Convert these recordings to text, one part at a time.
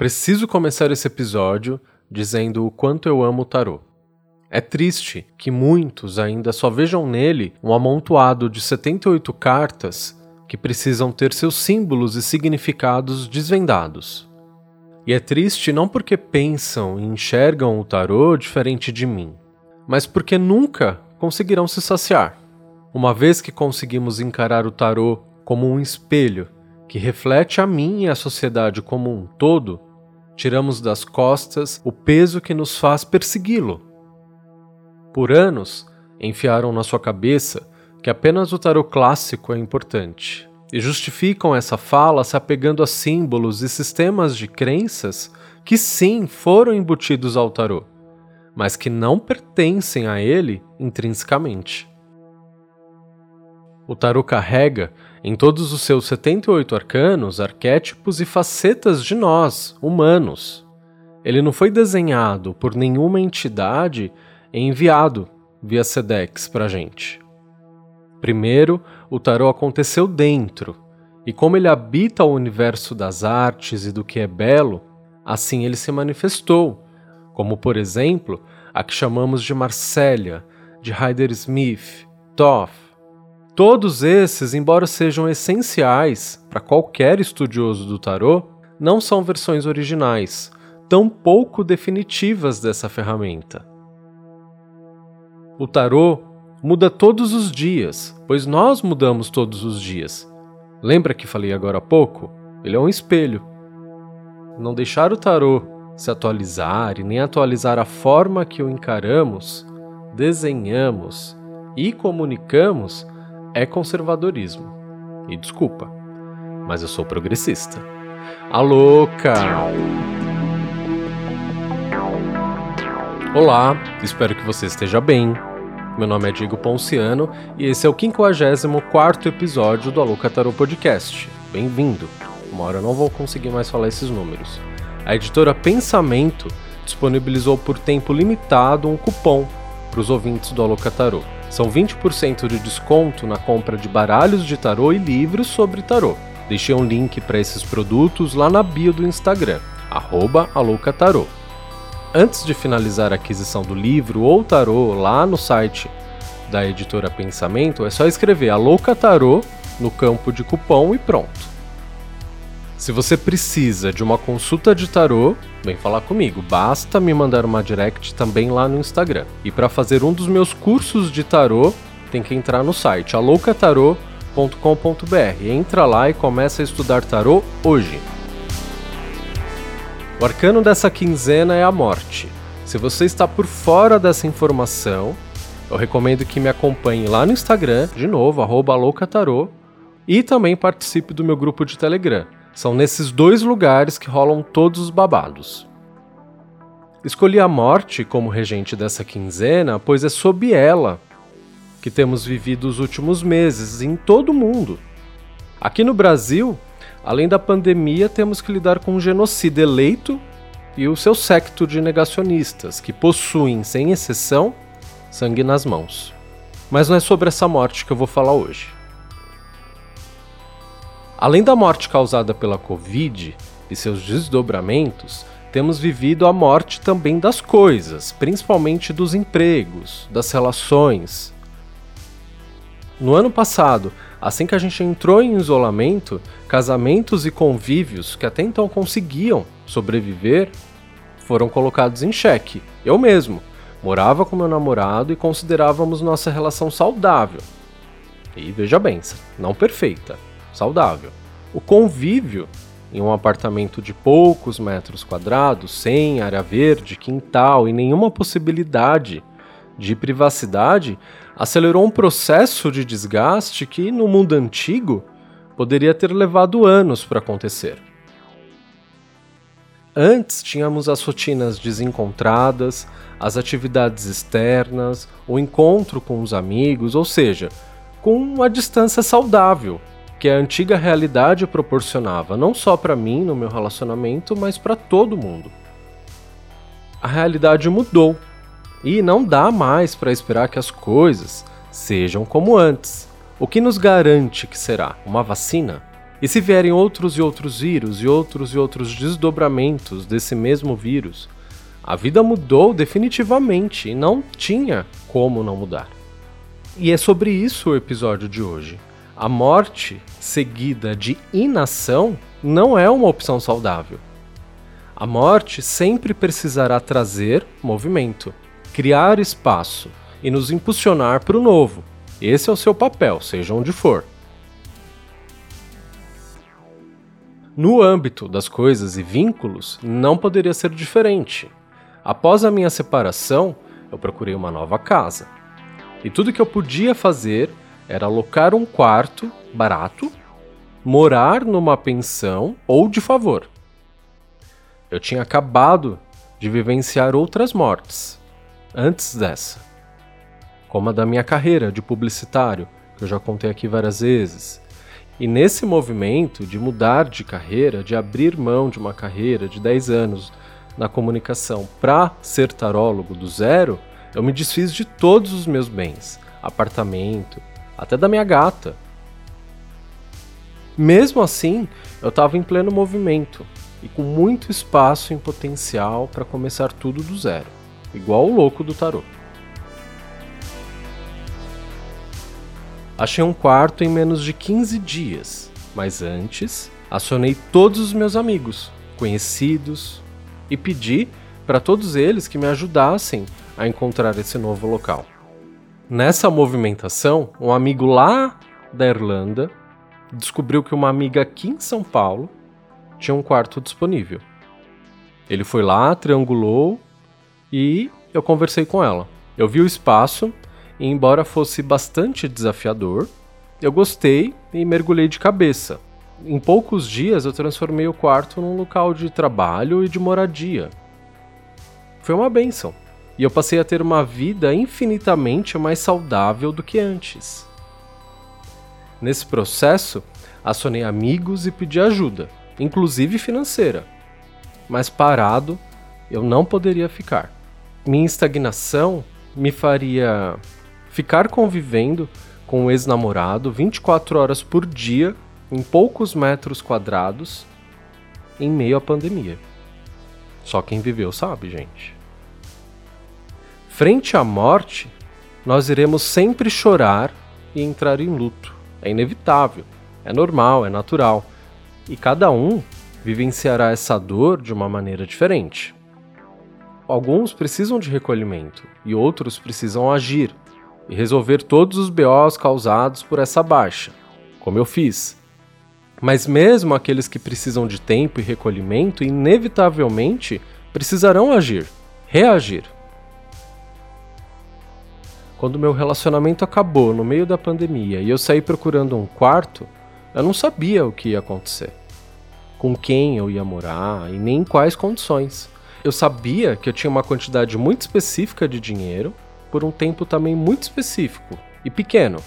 Preciso começar esse episódio dizendo o quanto eu amo o tarô. É triste que muitos ainda só vejam nele um amontoado de 78 cartas que precisam ter seus símbolos e significados desvendados. E é triste não porque pensam e enxergam o tarô diferente de mim, mas porque nunca conseguirão se saciar. Uma vez que conseguimos encarar o tarô como um espelho que reflete a mim e a sociedade como um todo, tiramos das costas o peso que nos faz persegui-lo. Por anos, enfiaram na sua cabeça que apenas o tarô clássico é importante e justificam essa fala se apegando a símbolos e sistemas de crenças que sim foram embutidos ao tarô, mas que não pertencem a ele intrinsecamente. O tarô carrega em todos os seus 78 arcanos, arquétipos e facetas de nós, humanos. Ele não foi desenhado por nenhuma entidade e enviado via Sedex para gente. Primeiro, o tarô aconteceu dentro, e como ele habita o universo das artes e do que é belo, assim ele se manifestou, como por exemplo a que chamamos de Marcélia, de Hyder Smith, Toff, Todos esses, embora sejam essenciais para qualquer estudioso do tarô, não são versões originais, tão pouco definitivas dessa ferramenta. O tarô muda todos os dias, pois nós mudamos todos os dias. Lembra que falei agora há pouco? Ele é um espelho. Não deixar o tarô se atualizar e nem atualizar a forma que o encaramos, desenhamos e comunicamos é conservadorismo. E desculpa, mas eu sou progressista. A louca! Olá, espero que você esteja bem. Meu nome é Diego Ponciano e esse é o 54 episódio do Alouca Tarot Podcast. Bem-vindo! Uma hora eu não vou conseguir mais falar esses números. A editora Pensamento disponibilizou por tempo limitado um cupom para os ouvintes do Alouca Tarot são 20% de desconto na compra de baralhos de tarô e livros sobre tarô. Deixei um link para esses produtos lá na bio do Instagram, @aloucatarô. Antes de finalizar a aquisição do livro ou tarô lá no site da editora Pensamento, é só escrever Aloucatarô no campo de cupom e pronto. Se você precisa de uma consulta de tarô, vem falar comigo. Basta me mandar uma direct também lá no Instagram. E para fazer um dos meus cursos de tarô, tem que entrar no site aloucatarô.com.br. Entra lá e começa a estudar tarô hoje. O arcano dessa quinzena é a morte. Se você está por fora dessa informação, eu recomendo que me acompanhe lá no Instagram, de novo, @aloucatarô, e também participe do meu grupo de Telegram. São nesses dois lugares que rolam todos os babados. Escolhi a morte como regente dessa quinzena, pois é sob ela que temos vivido os últimos meses em todo o mundo. Aqui no Brasil, além da pandemia, temos que lidar com um genocida eleito e o seu secto de negacionistas, que possuem, sem exceção, sangue nas mãos. Mas não é sobre essa morte que eu vou falar hoje. Além da morte causada pela Covid e seus desdobramentos, temos vivido a morte também das coisas, principalmente dos empregos, das relações. No ano passado, assim que a gente entrou em isolamento, casamentos e convívios que até então conseguiam sobreviver foram colocados em xeque. Eu mesmo morava com meu namorado e considerávamos nossa relação saudável. E veja bem, não perfeita, saudável. O convívio em um apartamento de poucos metros quadrados, sem área verde, quintal e nenhuma possibilidade de privacidade, acelerou um processo de desgaste que, no mundo antigo, poderia ter levado anos para acontecer. Antes tínhamos as rotinas desencontradas, as atividades externas, o encontro com os amigos, ou seja, com uma distância saudável que a antiga realidade proporcionava, não só para mim no meu relacionamento, mas para todo mundo. A realidade mudou e não dá mais para esperar que as coisas sejam como antes. O que nos garante que será? Uma vacina? E se vierem outros e outros vírus e outros e outros desdobramentos desse mesmo vírus, a vida mudou definitivamente e não tinha como não mudar. E é sobre isso o episódio de hoje. A morte seguida de inação não é uma opção saudável. A morte sempre precisará trazer movimento, criar espaço e nos impulsionar para o novo. Esse é o seu papel, seja onde for. No âmbito das coisas e vínculos, não poderia ser diferente. Após a minha separação, eu procurei uma nova casa. E tudo que eu podia fazer era alocar um quarto barato, morar numa pensão ou de favor. Eu tinha acabado de vivenciar outras mortes antes dessa, como a da minha carreira de publicitário, que eu já contei aqui várias vezes. E nesse movimento de mudar de carreira, de abrir mão de uma carreira de 10 anos na comunicação para ser tarólogo do zero, eu me desfiz de todos os meus bens, apartamento, até da minha gata. Mesmo assim, eu estava em pleno movimento e com muito espaço em potencial para começar tudo do zero, igual o louco do tarô. Achei um quarto em menos de 15 dias, mas antes acionei todos os meus amigos, conhecidos, e pedi para todos eles que me ajudassem a encontrar esse novo local. Nessa movimentação, um amigo lá da Irlanda descobriu que uma amiga aqui em São Paulo tinha um quarto disponível. Ele foi lá, triangulou e eu conversei com ela. Eu vi o espaço e, embora fosse bastante desafiador, eu gostei e mergulhei de cabeça em poucos dias eu transformei o quarto num local de trabalho e de moradia. Foi uma benção. E eu passei a ter uma vida infinitamente mais saudável do que antes. Nesse processo, acionei amigos e pedi ajuda, inclusive financeira. Mas parado, eu não poderia ficar. Minha estagnação me faria ficar convivendo com o ex-namorado 24 horas por dia em poucos metros quadrados em meio à pandemia. Só quem viveu sabe, gente. Frente à morte, nós iremos sempre chorar e entrar em luto. É inevitável, é normal, é natural. E cada um vivenciará essa dor de uma maneira diferente. Alguns precisam de recolhimento e outros precisam agir e resolver todos os BOs causados por essa baixa, como eu fiz. Mas mesmo aqueles que precisam de tempo e recolhimento, inevitavelmente precisarão agir, reagir. Quando meu relacionamento acabou no meio da pandemia e eu saí procurando um quarto, eu não sabia o que ia acontecer, com quem eu ia morar e nem em quais condições. Eu sabia que eu tinha uma quantidade muito específica de dinheiro por um tempo também muito específico e pequeno,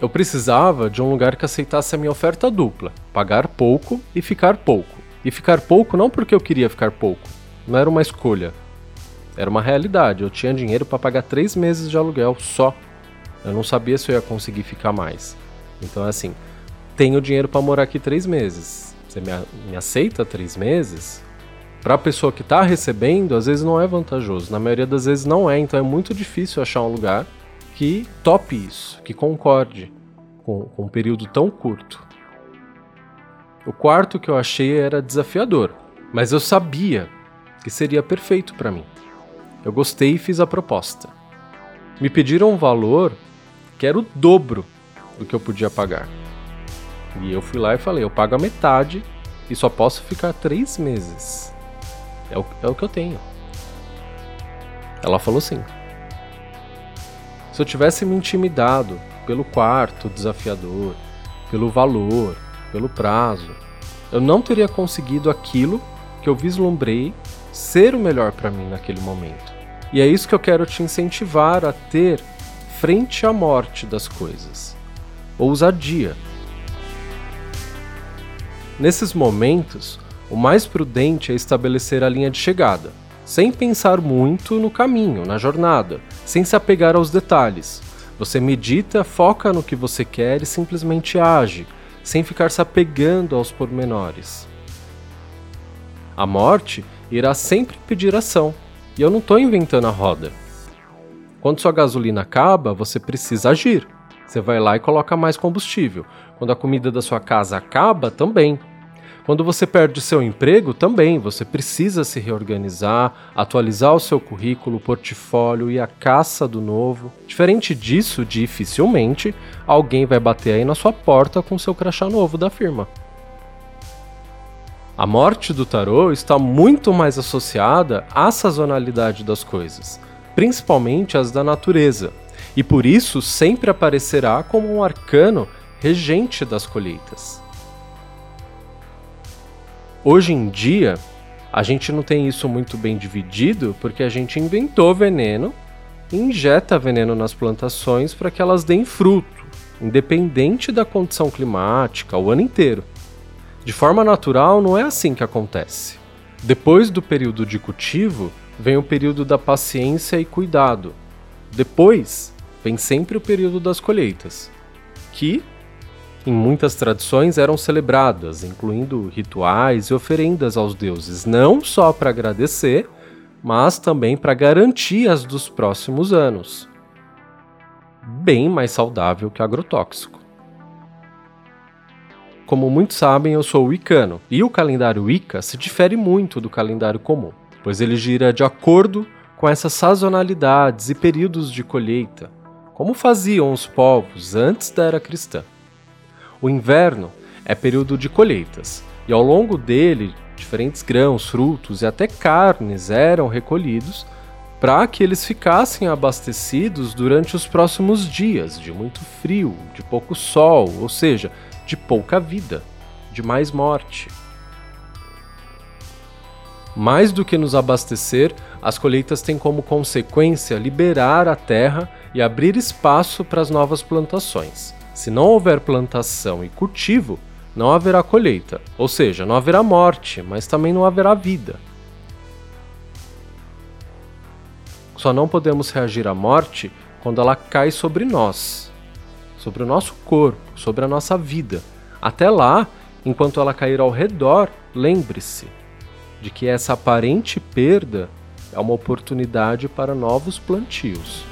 eu precisava de um lugar que aceitasse a minha oferta dupla: pagar pouco e ficar pouco. E ficar pouco não porque eu queria ficar pouco, não era uma escolha. Era uma realidade. Eu tinha dinheiro para pagar três meses de aluguel só. Eu não sabia se eu ia conseguir ficar mais. Então, assim, tenho dinheiro para morar aqui três meses. Você me, me aceita três meses? Para a pessoa que está recebendo, às vezes não é vantajoso. Na maioria das vezes não é. Então é muito difícil achar um lugar que tope isso, que concorde com, com um período tão curto. O quarto que eu achei era desafiador, mas eu sabia que seria perfeito para mim. Eu gostei e fiz a proposta. Me pediram um valor que era o dobro do que eu podia pagar. E eu fui lá e falei: eu pago a metade e só posso ficar três meses. É o, é o que eu tenho. Ela falou sim. Se eu tivesse me intimidado pelo quarto desafiador, pelo valor, pelo prazo, eu não teria conseguido aquilo que eu vislumbrei ser o melhor para mim naquele momento. E é isso que eu quero te incentivar a ter frente à morte das coisas. Ousadia. Nesses momentos, o mais prudente é estabelecer a linha de chegada sem pensar muito no caminho, na jornada, sem se apegar aos detalhes. Você medita, foca no que você quer e simplesmente age, sem ficar se apegando aos pormenores. A morte irá sempre pedir ação, e eu não estou inventando a roda. Quando sua gasolina acaba, você precisa agir. Você vai lá e coloca mais combustível. Quando a comida da sua casa acaba, também. Quando você perde seu emprego, também você precisa se reorganizar, atualizar o seu currículo, portfólio e a caça do novo. Diferente disso, dificilmente alguém vai bater aí na sua porta com seu crachá novo da firma. A morte do tarô está muito mais associada à sazonalidade das coisas, principalmente as da natureza, e por isso sempre aparecerá como um arcano regente das colheitas. Hoje em dia, a gente não tem isso muito bem dividido porque a gente inventou veneno e injeta veneno nas plantações para que elas deem fruto, independente da condição climática, o ano inteiro. De forma natural, não é assim que acontece. Depois do período de cultivo, vem o período da paciência e cuidado. Depois, vem sempre o período das colheitas, que em muitas tradições eram celebradas, incluindo rituais e oferendas aos deuses, não só para agradecer, mas também para garantias dos próximos anos. Bem mais saudável que agrotóxico. Como muitos sabem, eu sou wicano, e o calendário Wicca se difere muito do calendário comum, pois ele gira de acordo com essas sazonalidades e períodos de colheita, como faziam os povos antes da era cristã. O inverno é período de colheitas, e ao longo dele, diferentes grãos, frutos e até carnes eram recolhidos para que eles ficassem abastecidos durante os próximos dias de muito frio, de pouco sol, ou seja, de pouca vida, de mais morte. Mais do que nos abastecer, as colheitas têm como consequência liberar a terra e abrir espaço para as novas plantações. Se não houver plantação e cultivo, não haverá colheita, ou seja, não haverá morte, mas também não haverá vida. Só não podemos reagir à morte quando ela cai sobre nós, sobre o nosso corpo, sobre a nossa vida. Até lá, enquanto ela cair ao redor, lembre-se de que essa aparente perda é uma oportunidade para novos plantios.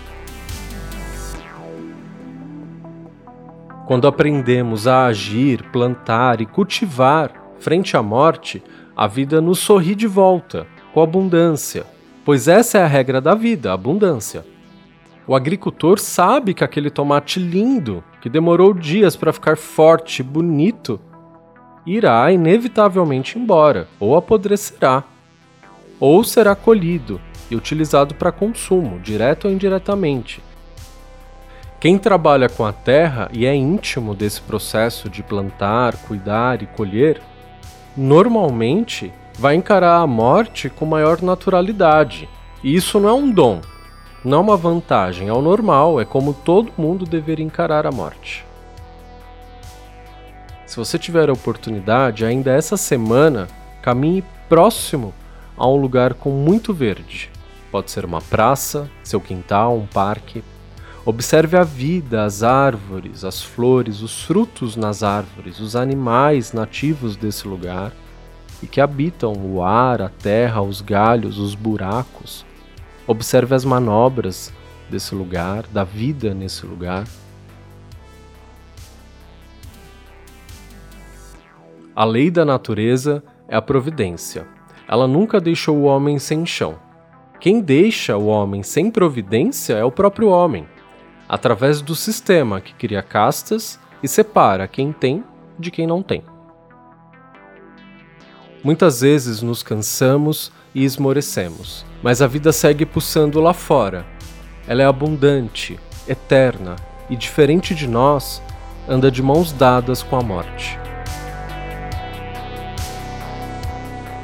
Quando aprendemos a agir, plantar e cultivar frente à morte, a vida nos sorri de volta, com abundância, pois essa é a regra da vida, abundância. O agricultor sabe que aquele tomate lindo, que demorou dias para ficar forte e bonito, irá inevitavelmente embora, ou apodrecerá, ou será colhido e utilizado para consumo, direto ou indiretamente. Quem trabalha com a terra e é íntimo desse processo de plantar, cuidar e colher, normalmente vai encarar a morte com maior naturalidade. E isso não é um dom, não é uma vantagem, é o normal, é como todo mundo deveria encarar a morte. Se você tiver a oportunidade, ainda essa semana, caminhe próximo a um lugar com muito verde. Pode ser uma praça, seu quintal, um parque, Observe a vida, as árvores, as flores, os frutos nas árvores, os animais nativos desse lugar e que habitam o ar, a terra, os galhos, os buracos. Observe as manobras desse lugar, da vida nesse lugar. A lei da natureza é a providência. Ela nunca deixou o homem sem chão. Quem deixa o homem sem providência é o próprio homem através do sistema que cria castas e separa quem tem de quem não tem. Muitas vezes nos cansamos e esmorecemos, mas a vida segue pulsando lá fora. Ela é abundante, eterna e, diferente de nós, anda de mãos dadas com a morte.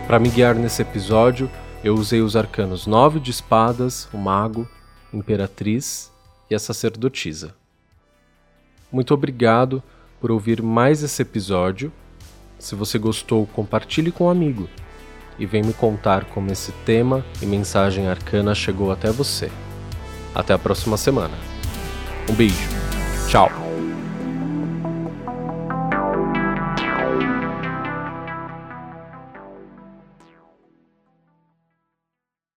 Para me guiar nesse episódio, eu usei os arcanos 9 de espadas, o mago, imperatriz e a sacerdotisa. Muito obrigado por ouvir mais esse episódio. Se você gostou, compartilhe com um amigo e vem me contar como esse tema e mensagem arcana chegou até você. Até a próxima semana. Um beijo. Tchau.